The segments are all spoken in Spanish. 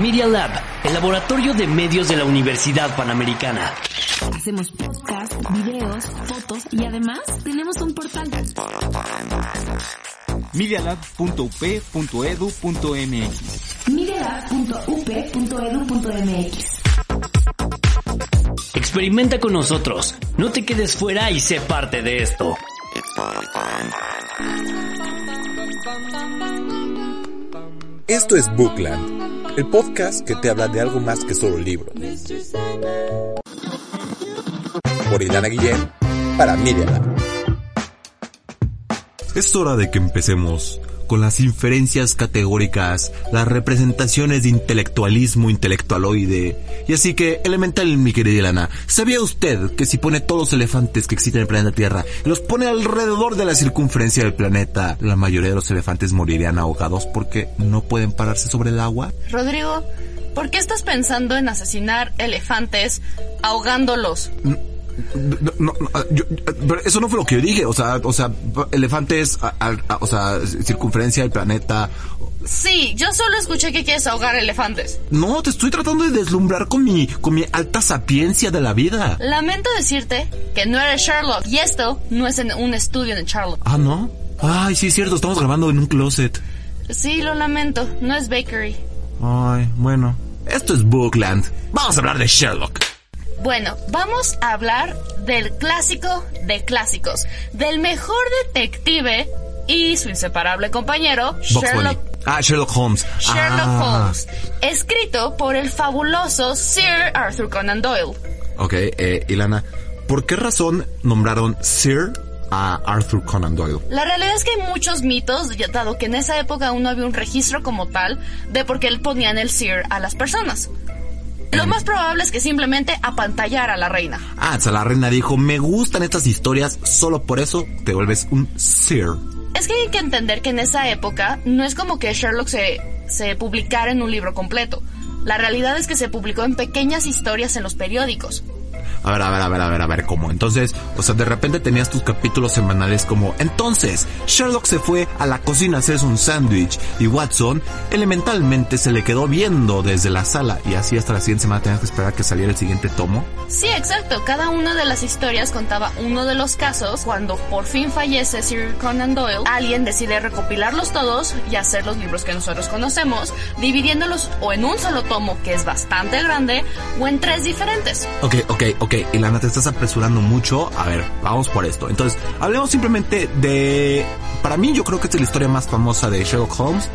Media Lab, el laboratorio de medios de la Universidad Panamericana. Hacemos podcast, videos, fotos y además tenemos un portal. medialab.up.edu.mx medialab.up.edu.mx Experimenta con nosotros. No te quedes fuera y sé parte de esto. Esto es Bookland, el podcast que te habla de algo más que solo libros. Por Ilana Guillén, para Lab. Es hora de que empecemos con las inferencias categóricas, las representaciones de intelectualismo intelectualoide. Y así que, elemental, mi querida Ilana, ¿sabía usted que si pone todos los elefantes que existen en el planeta Tierra y los pone alrededor de la circunferencia del planeta, la mayoría de los elefantes morirían ahogados porque no pueden pararse sobre el agua? Rodrigo, ¿por qué estás pensando en asesinar elefantes ahogándolos? No, no, no, yo- pero eso no fue lo que yo dije, o sea, o sea, elefantes, a- a- a- o sea, circunferencia del planeta. Sí, yo solo escuché que quieres ahogar elefantes. No, te estoy tratando de deslumbrar con mi, con mi alta sapiencia de la vida. Lamento decirte que no eres Sherlock y esto no es en un estudio en Sherlock. Ah, ¿no? Ay, sí es cierto, estamos grabando en un closet. Sí, lo lamento, no es Bakery. Ay, bueno. Esto es Bookland. Vamos a hablar de Sherlock. Bueno, vamos a hablar del clásico de clásicos, del mejor detective y su inseparable compañero, Sherlock. Ah, Sherlock Holmes. Sherlock Ah. Holmes, escrito por el fabuloso Sir Arthur Conan Doyle. Ok, eh, Ilana, ¿por qué razón nombraron Sir a Arthur Conan Doyle? La realidad es que hay muchos mitos, dado que en esa época aún no había un registro como tal de por qué él ponían el Sir a las personas. Lo más probable es que simplemente apantallara a la reina. Ah, o sea, la reina dijo, me gustan estas historias, solo por eso te vuelves un Sir. Es que hay que entender que en esa época no es como que Sherlock se, se publicara en un libro completo. La realidad es que se publicó en pequeñas historias en los periódicos. A ver, a ver, a ver, a ver, a ver, ¿cómo? Entonces, o sea, de repente tenías tus capítulos semanales como, entonces, Sherlock se fue a la cocina a hacerse un sándwich y Watson elementalmente se le quedó viendo desde la sala y así hasta la siguiente semana tenías que esperar a que saliera el siguiente tomo. Sí, exacto. Cada una de las historias contaba uno de los casos. Cuando por fin fallece Sir Conan Doyle, alguien decide recopilarlos todos y hacer los libros que nosotros conocemos, dividiéndolos o en un solo tomo, que es bastante grande, o en tres diferentes. Ok, ok, ok, Ilana, te estás apresurando mucho. A ver, vamos por esto. Entonces, hablemos simplemente de... Para mí, yo creo que esta es la historia más famosa de Sherlock Holmes,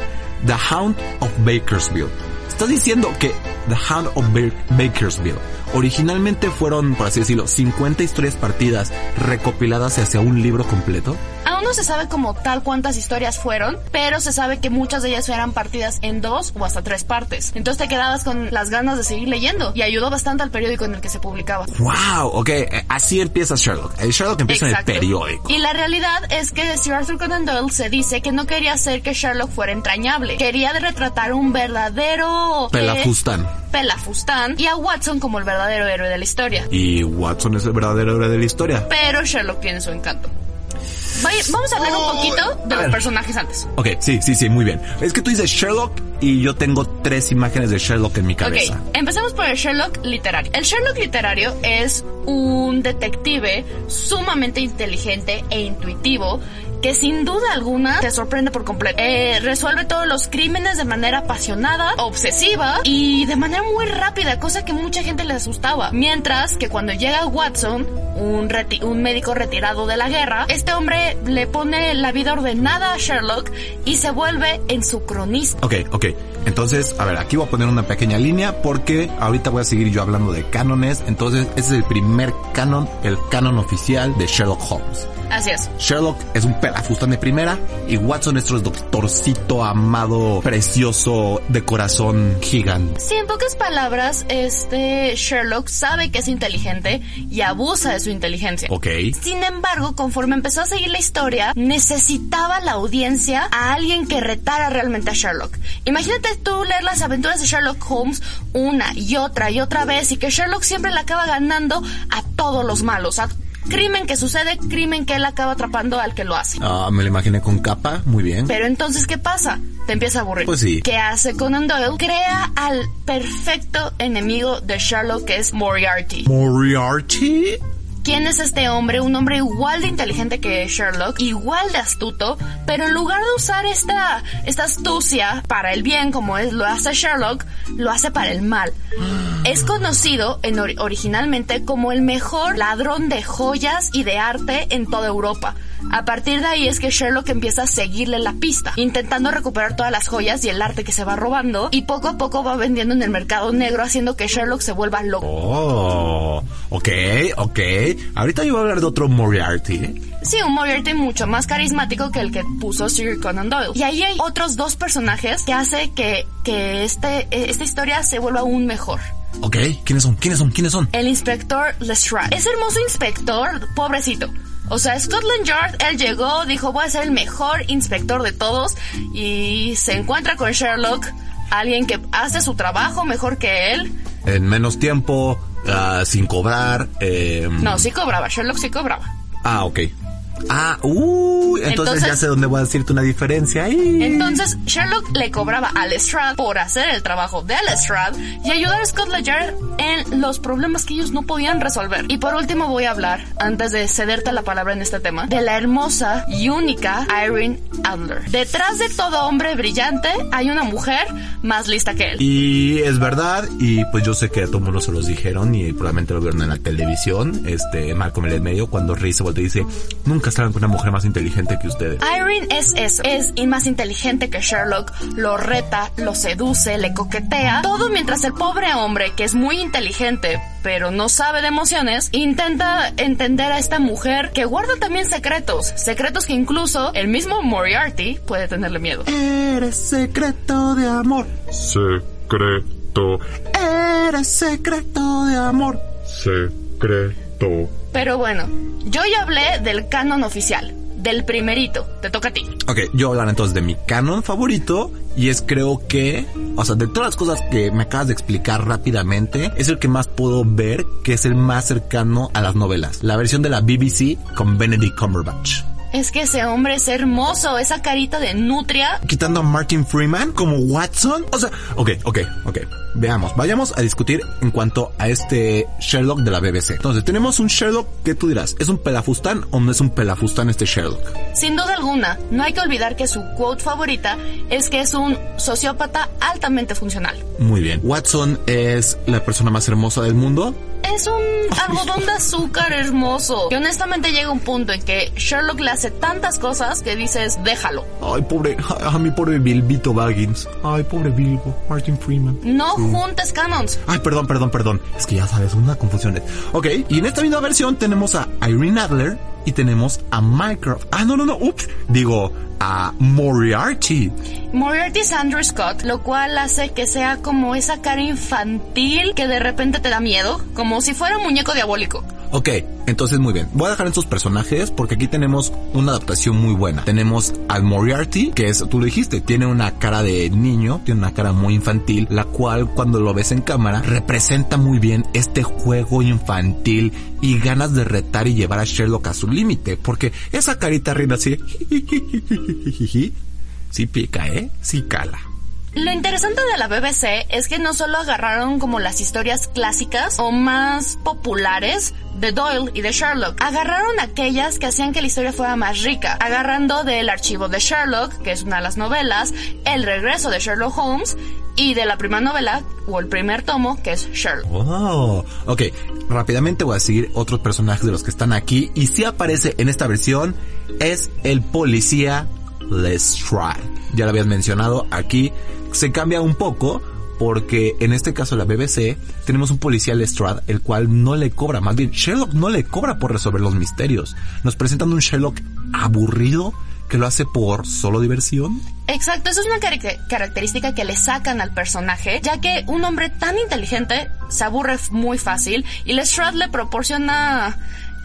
The Hound of Bakersville. Estás diciendo que The Hound of Ba- Bakersville originalmente fueron, por así decirlo, 50 historias partidas recopiladas hacia un libro completo. Aún no se sabe como tal cuántas historias fueron, pero se sabe que muchas de ellas eran partidas en dos o hasta tres partes. Entonces te quedabas con las ganas de seguir leyendo y ayudó bastante al periódico en el que se publicaba. Wow, ok, eh, así empieza Sherlock. El Sherlock empieza Exacto. en el periódico. Y la realidad es que Sir Arthur Conan Doyle se dice que no quería hacer que Sherlock fuera entrañable. Quería retratar un verdadero... eh, Pelafustán. Pelafustán y a Watson como el verdadero héroe de la historia. Y Watson es el verdadero héroe de la historia. Pero Sherlock tiene su encanto. Vaya- Vamos a hablar un poquito de los personajes antes. Ok, sí, sí, sí, muy bien. Es que tú dices Sherlock y yo tengo tres imágenes de Sherlock en mi cabeza. Ok, empecemos por el Sherlock literario. El Sherlock literario es un detective sumamente inteligente e intuitivo que sin duda alguna te sorprende por completo. Eh, resuelve todos los crímenes de manera apasionada, obsesiva y de manera muy rápida, cosa que mucha gente le asustaba. Mientras que cuando llega Watson, un, reti- un médico retirado de la guerra, este hombre le pone la vida ordenada a Sherlock y se vuelve en su cronista. Ok, ok. Entonces, a ver, aquí voy a poner una pequeña línea porque ahorita voy a seguir yo hablando de cánones. Entonces, ese es el primer canon, el canon oficial de Sherlock Holmes. Así es. Sherlock es un pelafustán de primera y Watson es nuestro doctorcito amado, precioso, de corazón gigante. Sí, en pocas palabras, este Sherlock sabe que es inteligente y abusa de su inteligencia. Ok. Sin embargo, conforme empezó a seguir la historia, necesitaba la audiencia a alguien que retara realmente a Sherlock. Imagínate tú leer las aventuras de Sherlock Holmes una y otra y otra vez y que Sherlock siempre le acaba ganando a todos los malos, a crimen que sucede, crimen que él acaba atrapando al que lo hace. Ah, me lo imaginé con capa, muy bien. Pero entonces, ¿qué pasa? Te empieza a aburrir. Pues sí. ¿Qué hace Conan Doyle? Crea al perfecto enemigo de Sherlock, que es Moriarty. Moriarty. ¿Quién es este hombre? Un hombre igual de inteligente que Sherlock, igual de astuto, pero en lugar de usar esta, esta astucia para el bien como es, lo hace Sherlock, lo hace para el mal. Es conocido en ori- originalmente como el mejor ladrón de joyas y de arte en toda Europa. A partir de ahí es que Sherlock empieza a seguirle la pista, intentando recuperar todas las joyas y el arte que se va robando, y poco a poco va vendiendo en el mercado negro, haciendo que Sherlock se vuelva loco. Oh, ok, ok. Ahorita yo voy a hablar de otro Moriarty. ¿eh? Sí, un Moriarty mucho más carismático que el que puso Sir Conan Doyle. Y ahí hay otros dos personajes que hace que, que este, eh, esta historia se vuelva aún mejor. Ok, ¿quiénes son? ¿Quiénes son? ¿Quiénes son? El inspector Lestrade. Ese hermoso inspector, pobrecito. O sea, Scotland Yard, él llegó, dijo, voy a ser el mejor inspector de todos. Y se encuentra con Sherlock, alguien que hace su trabajo mejor que él. En menos tiempo, ah, sin cobrar. eh, No, sí cobraba, Sherlock sí cobraba. Ah, ok. Ah, uh, entonces, Entonces- ya sé dónde voy a decirte una diferencia ahí. Entonces, Sherlock le cobraba a Lestrade por hacer el trabajo de Lestrade y ayudar a Scotland Yard en los problemas que ellos no podían resolver. Y por último voy a hablar, antes de cederte la palabra en este tema, de la hermosa y única Irene Adler. Detrás de todo hombre brillante hay una mujer más lista que él. Y es verdad, y pues yo sé que a todo mundo se los dijeron y probablemente lo vieron en la televisión, este, Malcolm en el medio, cuando Rey se voltea y dice, nunca salgan con una mujer más inteligente que ustedes. Irene es eso, es y más inteligente que Sherlock, lo reta, lo seduce, le coquetea, todo mientras el pobre hombre, que es muy inteligente, pero no sabe de emociones, intenta entender a esta mujer que guarda también secretos, secretos que incluso el mismo Moriarty puede tenerle miedo. Eres secreto de amor. Secreto, Eres secreto de amor. secreto. Pero bueno, yo ya hablé del canon oficial, del primerito, te toca a ti. Ok, yo hablar entonces de mi canon favorito y es creo que, o sea, de todas las cosas que me acabas de explicar rápidamente, es el que más puedo ver que es el más cercano a las novelas. La versión de la BBC con Benedict Cumberbatch. Es que ese hombre es hermoso, esa carita de nutria. Quitando a Martin Freeman como Watson. O sea, ok, ok, ok. Veamos, vayamos a discutir en cuanto a este Sherlock de la BBC. Entonces, tenemos un Sherlock que tú dirás, ¿es un pelafustán o no es un pelafustán este Sherlock? Sin duda alguna, no hay que olvidar que su quote favorita es que es un sociópata altamente funcional. Muy bien. Watson es la persona más hermosa del mundo. Es un algodón de azúcar hermoso. Y honestamente llega un punto en que Sherlock le hace tantas cosas que dices, déjalo. Ay, pobre, a, mi pobre Bilbito Baggins. Ay, pobre Bilbo, Martin Freeman. No juntes canons. Ay, perdón, perdón, perdón. Es que ya sabes, una confusión. Ok, y en esta misma versión tenemos a Irene Adler y tenemos a Mycroft. Ah, no, no, no, ups. Digo, a Moriarty. Moriarty es Andrew Scott, lo cual hace que sea como esa cara infantil que de repente te da miedo, como si fuera un muñeco diabólico. Ok, entonces muy bien. Voy a dejar estos personajes porque aquí tenemos una adaptación muy buena. Tenemos al Moriarty, que es, tú lo dijiste, tiene una cara de niño, tiene una cara muy infantil, la cual cuando lo ves en cámara representa muy bien este juego infantil y ganas de retar y llevar a Sherlock a su límite, porque esa carita riendo así, sí pica, ¿eh? Sí cala. Lo interesante de la BBC es que no solo agarraron como las historias clásicas o más populares de Doyle y de Sherlock, agarraron aquellas que hacían que la historia fuera más rica, agarrando del archivo de Sherlock, que es una de las novelas, el regreso de Sherlock Holmes y de la primera novela o el primer tomo, que es Sherlock. Oh, ok. Rápidamente voy a seguir otros personajes de los que están aquí. Y si aparece en esta versión, es el policía Lestrade. Ya lo habías mencionado aquí. Se cambia un poco porque en este caso la BBC tenemos un policía Lestrade el cual no le cobra, más bien Sherlock no le cobra por resolver los misterios. Nos presentan un Sherlock aburrido que lo hace por solo diversión. Exacto, eso es una característica que le sacan al personaje, ya que un hombre tan inteligente se aburre muy fácil y Lestrade le proporciona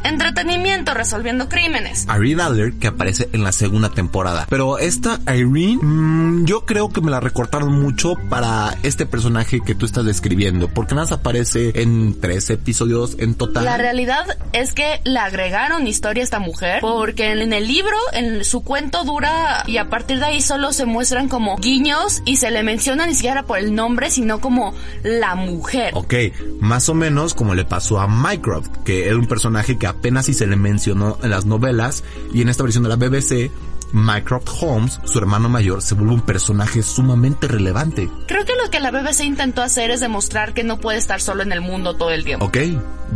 entretenimiento resolviendo crímenes. Irene Adler que aparece en la segunda temporada. Pero esta Irene, mmm, yo creo que me la recortaron mucho para este personaje que tú estás describiendo, porque nada más aparece en tres episodios en total. La realidad es que le agregaron historia a esta mujer, porque en el libro, en su cuento dura y a partir de ahí solo se muestran como guiños y se le menciona ni siquiera por el nombre, sino como la mujer. Ok, más o menos como le pasó a Mycroft, que era un personaje que apenas si se le mencionó en las novelas y en esta versión de la BBC Mycroft Holmes, su hermano mayor, se vuelve un personaje sumamente relevante. Creo que lo que la BBC intentó hacer es demostrar que no puede estar solo en el mundo todo el tiempo. Ok,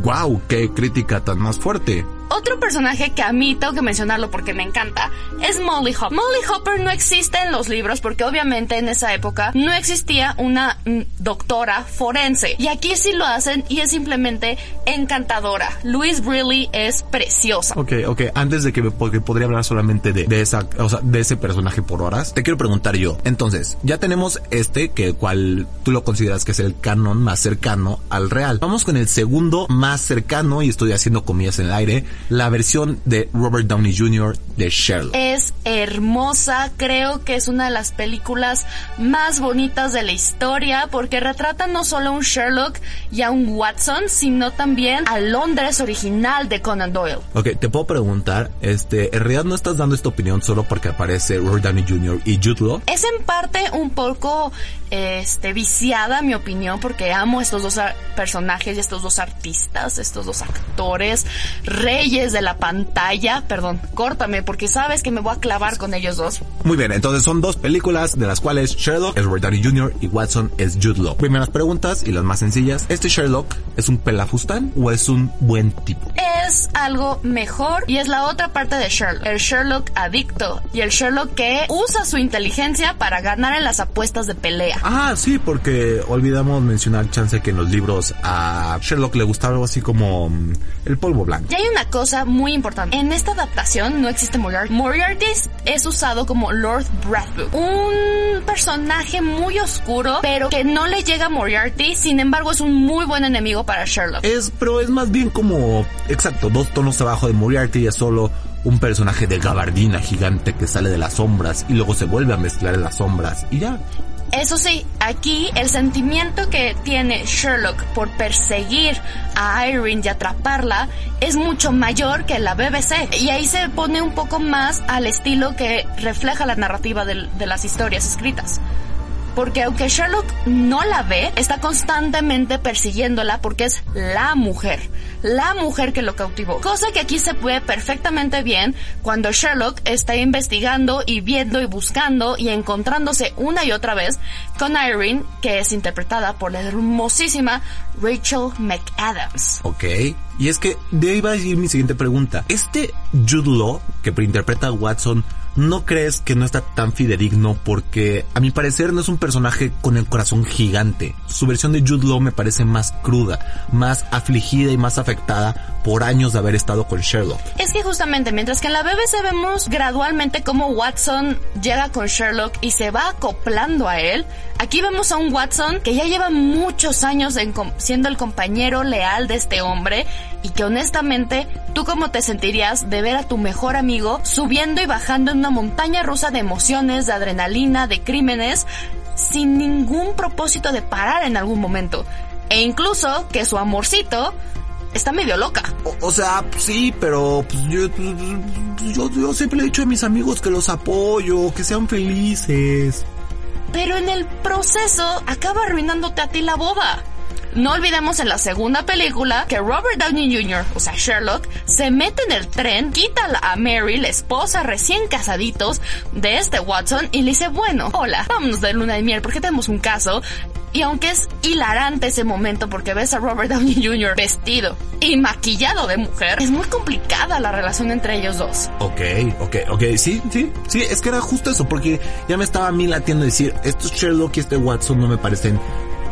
wow, qué crítica tan más fuerte. Otro personaje que a mí tengo que mencionarlo porque me encanta es Molly Hopper. Molly Hopper no existe en los libros porque obviamente en esa época no existía una mm, doctora forense. Y aquí sí lo hacen y es simplemente encantadora. Louise Brealey es preciosa. Ok, ok, antes de que, porque podría hablar solamente de, de esa, o sea, de ese personaje por horas, te quiero preguntar yo. Entonces, ya tenemos este que cual tú lo consideras que es el canon más cercano al real. Vamos con el segundo más cercano y estoy haciendo comillas en el aire la versión de Robert Downey Jr. de Sherlock. Es hermosa, creo que es una de las películas más bonitas de la historia porque retrata no solo a un Sherlock y a un Watson, sino también a Londres original de Conan Doyle. Ok, te puedo preguntar, este, en realidad no estás dando esta opinión solo porque aparece Robert Downey Jr. y Jude Law. Es en parte un poco este viciada mi opinión porque amo estos dos personajes y estos dos artistas, estos dos actores, reyes de la pantalla. Perdón, córtame porque sabes que me voy a clavar con ellos dos. Muy bien, entonces son dos películas de las cuales Sherlock es Robert Downey Jr. y Watson es Jude Law. Primeras preguntas y las más sencillas. ¿Este Sherlock es un pelafustán o es un buen tipo? Es algo mejor y es la otra parte de Sherlock. El Sherlock adicto y el Sherlock que usa su inteligencia para ganar en las apuestas de pelea. Ah, sí, porque olvidamos mencionar, chance, que en los libros a Sherlock le gustaba algo así como mm, el polvo blanco. Y hay una cosa muy importante. En esta adaptación no existe Moriarty. Moriarty es usado como Lord Bradford. Un personaje muy oscuro, pero que no le llega a Moriarty. Sin embargo, es un muy buen enemigo para Sherlock. Es, pero es más bien como, exacto, dos tonos abajo de Moriarty es solo un personaje de gabardina gigante que sale de las sombras y luego se vuelve a mezclar en las sombras y ya. Eso sí, aquí el sentimiento que tiene Sherlock por perseguir a Irene y atraparla es mucho mayor que la BBC. Y ahí se pone un poco más al estilo que refleja la narrativa de, las historias escritas porque aunque Sherlock no la ve, está constantemente persiguiéndola porque es la mujer, la mujer que lo cautivó. Cosa que aquí se puede perfectamente bien cuando Sherlock está investigando y viendo y buscando y encontrándose una y otra vez con Irene, que es interpretada por la hermosísima Rachel McAdams. Ok. Y es que de ahí va a ir mi siguiente pregunta. Este Jude Law, que interpreta a Watson, ¿no crees que no está tan fidedigno? Porque a mi parecer no es un personaje con el corazón gigante. Su versión de Jude Law me parece más cruda, más afligida y más afectada por años de haber estado con Sherlock. Es que justamente, mientras que en la BBC vemos gradualmente cómo Watson llega con Sherlock y se va acoplando a él, aquí vemos a un Watson que ya lleva muchos años en siendo el compañero leal de este hombre y que honestamente, ¿tú cómo te sentirías de ver a tu mejor amigo subiendo y bajando en una montaña rusa de emociones, de adrenalina, de crímenes, sin ningún propósito de parar en algún momento? E incluso que su amorcito está medio loca. O, o sea, sí, pero pues, yo, yo, yo siempre he dicho a mis amigos que los apoyo, que sean felices. Pero en el proceso acaba arruinándote a ti la boda. No olvidemos en la segunda película que Robert Downey Jr., o sea Sherlock, se mete en el tren, quita a Mary, la esposa recién casaditos de este Watson, y le dice, bueno, hola, vámonos de luna de miel porque tenemos un caso. Y aunque es hilarante ese momento porque ves a Robert Downey Jr. vestido y maquillado de mujer, es muy complicada la relación entre ellos dos. Ok, ok, ok, sí, sí, sí, es que era justo eso, porque ya me estaba a mí latiendo decir, estos Sherlock y este Watson no me parecen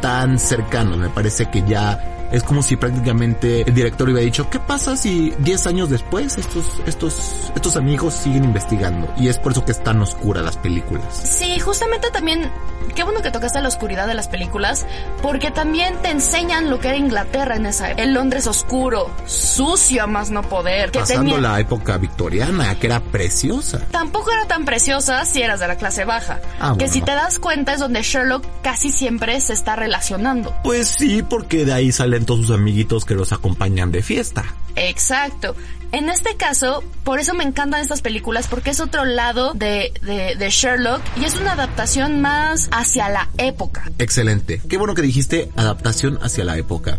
tan cercano. Me parece que ya Es como si prácticamente el director hubiera dicho, ¿qué pasa si 10 años después estos, estos, estos amigos siguen investigando? Y es por eso que es tan oscura las películas. Sí, justamente también, qué bueno que tocaste la oscuridad de las películas, porque también te enseñan lo que era Inglaterra en esa época. El Londres oscuro, sucio a más no poder, que Pasando tenía... la época victoriana, que era preciosa. Tampoco era tan preciosa si eras de la clase baja. Ah, que bueno. si te das cuenta es donde Sherlock casi siempre se está relacionando. Pues sí, porque de ahí salen todos sus amiguitos que los acompañan de fiesta. Exacto. En este caso, por eso me encantan estas películas, porque es otro lado de, de, de Sherlock y es una adaptación más hacia la época. Excelente. Qué bueno que dijiste adaptación hacia la época.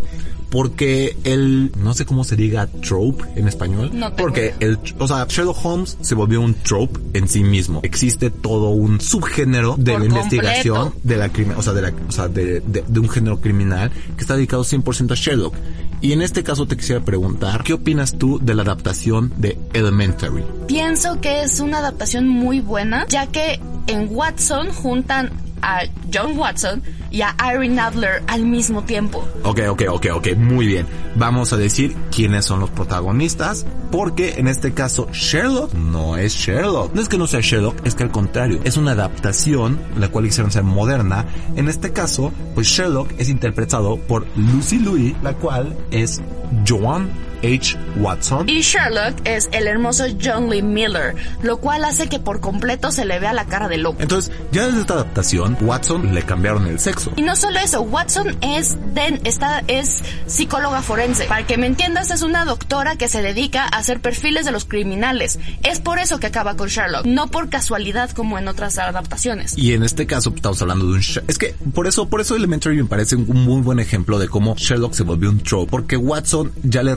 Porque el, no sé cómo se diga trope en español. No porque el, o sea, Sherlock Holmes se volvió un trope en sí mismo. Existe todo un subgénero de Por la investigación completo. de la crimen, o sea, de la, o sea, de, de- de un género criminal que está dedicado 100% a Sherlock. Y en este caso te quisiera preguntar, ¿qué opinas tú de la adaptación de Elementary? Pienso que es una adaptación muy buena, ya que en Watson juntan a John Watson y a Irene Adler al mismo tiempo. Ok, ok, ok, ok, muy bien. Vamos a decir quiénes son los protagonistas, porque en este caso Sherlock no es Sherlock. No es que no sea Sherlock, es que al contrario, es una adaptación, la cual quisieron ser moderna. En este caso, pues Sherlock es interpretado por Lucy Louis, la cual es Joan H. Watson. Y Sherlock es el hermoso John Lee Miller, lo cual hace que por completo se le vea la cara de loco. Entonces, ya desde esta adaptación, Watson le cambiaron el sexo. Y no solo eso, Watson es den, está, es psicóloga forense. Para que me entiendas, es una doctora que se dedica a hacer perfiles de los criminales. Es por eso que acaba con Sherlock, no por casualidad como en otras adaptaciones. Y en este caso pues, estamos hablando de un es que por eso por eso Elementary me parece un muy buen ejemplo de cómo Sherlock se volvió un trope porque Watson ya le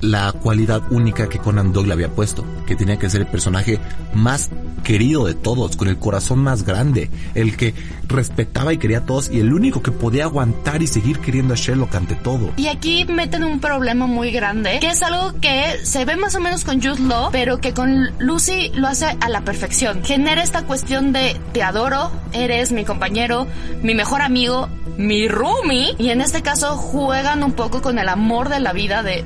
la cualidad única que Conan Doyle le había puesto, que tenía que ser el personaje más querido de todos, con el corazón más grande, el que respetaba y quería a todos y el único que podía aguantar y seguir queriendo a Sherlock ante todo. Y aquí meten un problema muy grande, que es algo que se ve más o menos con Jude Law, pero que con Lucy lo hace a la perfección. Genera esta cuestión de te adoro, eres mi compañero, mi mejor amigo, mi roomie. Y en este caso juegan un poco con el amor de la vida de,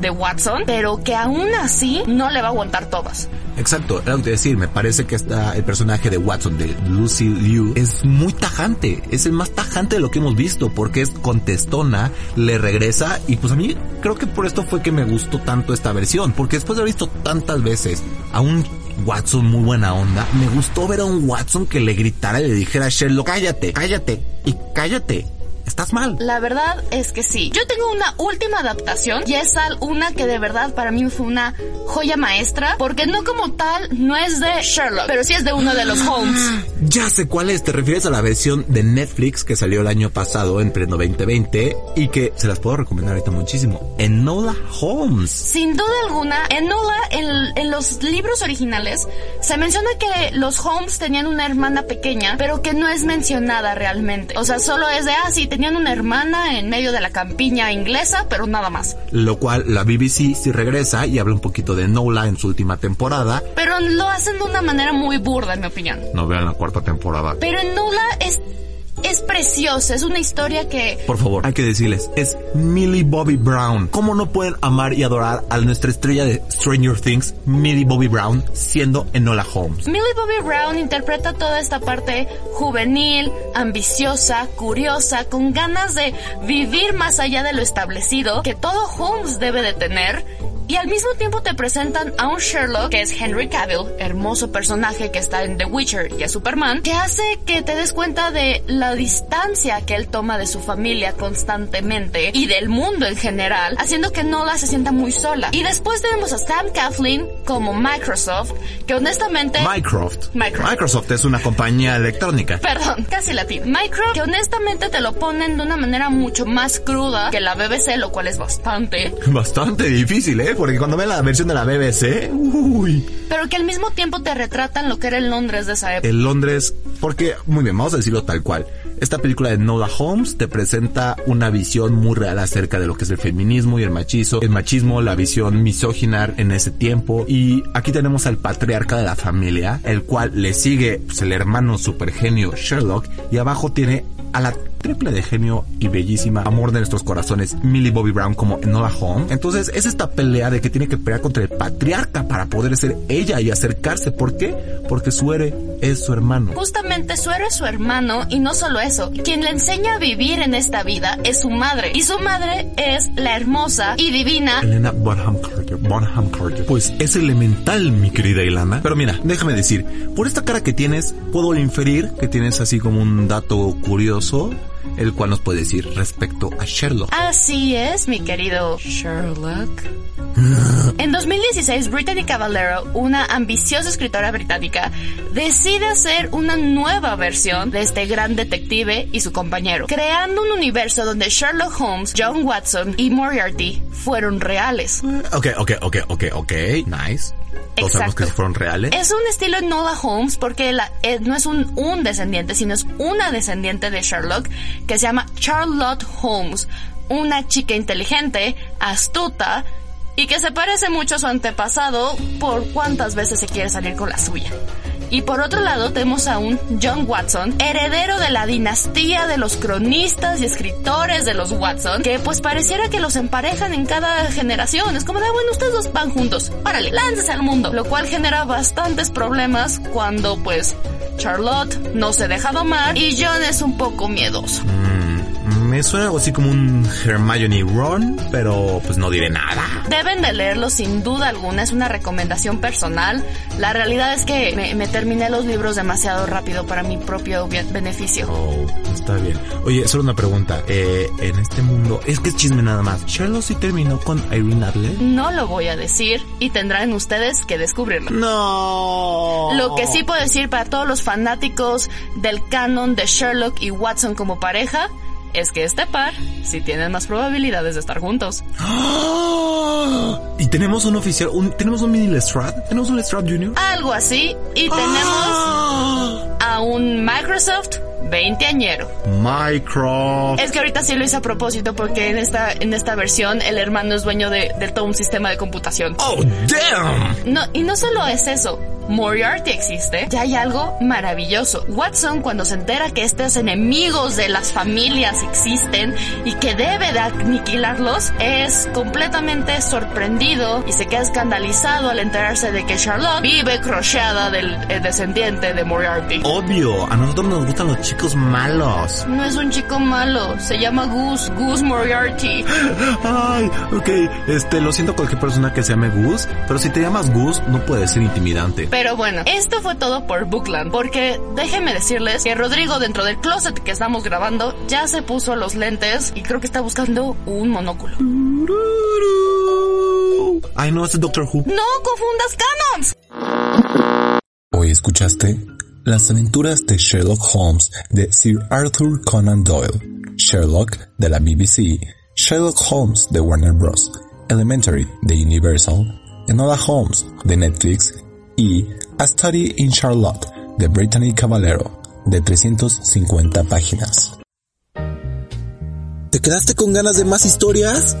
de, Watson, pero que aún así no le va a aguantar todas. Exacto, era lo decir, me parece que está el personaje de Watson, de Lucy Liu, es muy tajante, es el más tajante de lo que hemos visto, porque es contestona, le regresa, y pues a mí creo que por esto fue que me gustó tanto esta versión, porque después de haber visto tantas veces a un Watson muy buena onda, me gustó ver a un Watson que le gritara y le dijera a Sherlock, cállate, cállate, y cállate, estás mal. La verdad es que sí. Yo tengo una última adaptación y es una que de verdad para mí fue una joya maestra porque no como tal no es de Sherlock, pero sí es de uno de los Holmes. Ya sé cuál es, te refieres a la versión de Netflix que salió el año pasado en pleno 2020 y que se las puedo recomendar ahorita muchísimo. Enola Holmes. Sin duda alguna, en Nola, en, en los libros originales, se menciona que los Holmes tenían una hermana pequeña, pero que no es mencionada realmente. O sea, solo es de, ah, sí, tenían una hermana en medio de la campiña inglesa, pero nada más. Lo cual la BBC sí regresa y habla un poquito de Enola en su última temporada. Pero lo hacen de una manera muy burda, en mi opinión. No vean la cuarta temporada. Pero en Nola es, es preciosa, es una historia que... Por favor, hay que decirles, es Millie Bobby Brown. ¿Cómo no pueden amar y adorar a nuestra estrella de Stranger Things, Millie Bobby Brown, siendo Enola Holmes? Millie Bobby Brown interpreta toda esta parte juvenil, ambiciosa, curiosa, con ganas de vivir más allá de lo establecido que todo Holmes debe de tener. Y al mismo tiempo te presentan a un Sherlock, que es Henry Cavill, hermoso personaje que está en The Witcher y es Superman, que hace que te des cuenta de la distancia que él toma de su familia constantemente y del mundo en general, haciendo que Nola se sienta muy sola. Y después tenemos a Sam Coughlin como Microsoft, que honestamente... Mycroft. Mycroft. Microsoft es una compañía electrónica. Perdón, casi latín. Micro, que honestamente te lo ponen de una manera mucho más cruda que la BBC, lo cual es bastante. Bastante difícil, ¿eh? Porque cuando ven la versión de la BBC, uy, Pero que al mismo tiempo te retratan lo que era el Londres de esa época. el Londres, porque, muy bien, vamos a decirlo tal cual. Esta película de Nola Holmes te presenta una visión muy real acerca de lo que es el feminismo y el machismo, el machismo, la visión misógina en ese tiempo. Y aquí tenemos al patriarca de la familia, el cual le sigue pues, el hermano supergenio Sherlock, y abajo tiene a la triple de genio y bellísima amor de nuestros corazones, Millie Bobby Brown como Enola Holmes. Entonces es esta pelea de que tiene que pelear contra el patriarca para poder ser ella y acercarse. ¿Por qué? Porque su héroe es su hermano. Justamente su héroe es su hermano y no solo eso, quien le enseña a vivir en esta vida es su madre y su madre es la hermosa y divina Elena Bonham Carter. Bonham Carter. Pues es elemental, mi querida Ilana. Pero mira, déjame decir, por esta cara que tienes, puedo inferir que tienes así como un dato curioso, el cual nos puede decir respecto a Sherlock. Así es, mi querido Sherlock. En 2016, Brittany Cavallero, una ambiciosa escritora británica, decide hacer una nueva versión de este gran detective y su compañero, creando un universo donde Sherlock Holmes, John Watson y Moriarty fueron reales. Ok, ok, ok, ok, ok. Nice. Todos sabemos que fueron reales. Es un estilo Nola Holmes porque la- eh, no es un, un descendiente, sino es una descendiente de Sherlock que se llama Charlotte Holmes, una chica inteligente, astuta y que se parece mucho a su antepasado por cuántas veces se quiere salir con la suya. Y por otro lado tenemos a un John Watson, heredero de la dinastía de los cronistas y escritores de los Watson, que pues pareciera que los emparejan en cada generación. Es como de, "Ah, bueno, ustedes dos van juntos, órale, láncese al mundo. Lo cual genera bastantes problemas cuando pues Charlotte no se deja domar y John es un poco miedoso. Me suena algo así como un Hermione Ron, pero pues no diré nada. Deben de leerlo sin duda alguna, es una recomendación personal. La realidad es que me, me terminé los libros demasiado rápido para mi propio beneficio. Oh, está bien. Oye, solo una pregunta. Eh, en este mundo, es que es chisme nada más. ¿Sherlock sí terminó con Irene Adler? No lo voy a decir y tendrán ustedes que descubrirlo. No. Lo que sí puedo decir para todos los fanáticos del canon de Sherlock y Watson como pareja es que este par sí tienen más probabilidades de estar juntos. Y tenemos un oficial, un, tenemos un mini Lestrade, tenemos un Lestrade Junior. Algo así y tenemos a un Microsoft 20 añero. Mycroft. Es que ahorita sí lo hice a propósito porque en esta, en esta versión el hermano es dueño de, de todo un sistema de computación. Oh, damn. No, y no solo es eso. Moriarty existe, ya hay algo maravilloso. Watson, cuando se entera que estos enemigos de las familias existen y que debe de aniquilarlos, es completamente sorprendido y se queda escandalizado al enterarse de que Charlotte vive crocheada del eh, descendiente de Moriarty. Obvio, a nosotros nos gustan los chicos malos. No es un chico malo, se llama Gus, Gus Moriarty. Ay, ok, este, lo siento cualquier persona que se llame Gus, pero si te llamas Gus, no puede ser intimidante. Pero bueno, esto fue todo por Bookland, porque déjenme decirles que Rodrigo dentro del closet que estamos grabando ya se puso los lentes y creo que está buscando un monóculo. Ay, no, es Doctor Who. ¡No confundas canons! Hoy escuchaste Las aventuras de Sherlock Holmes de Sir Arthur Conan Doyle, Sherlock de la BBC, Sherlock Holmes de Warner Bros., Elementary de Universal, Enola Holmes de Netflix A Study in Charlotte de Brittany Cavallero de 350 páginas. ¿Te quedaste con ganas de más historias?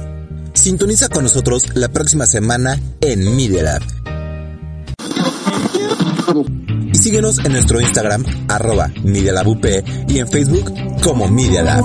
Sintoniza con nosotros la próxima semana en Media Lab. Y síguenos en nuestro Instagram, arroba Media y en Facebook como Media Lab.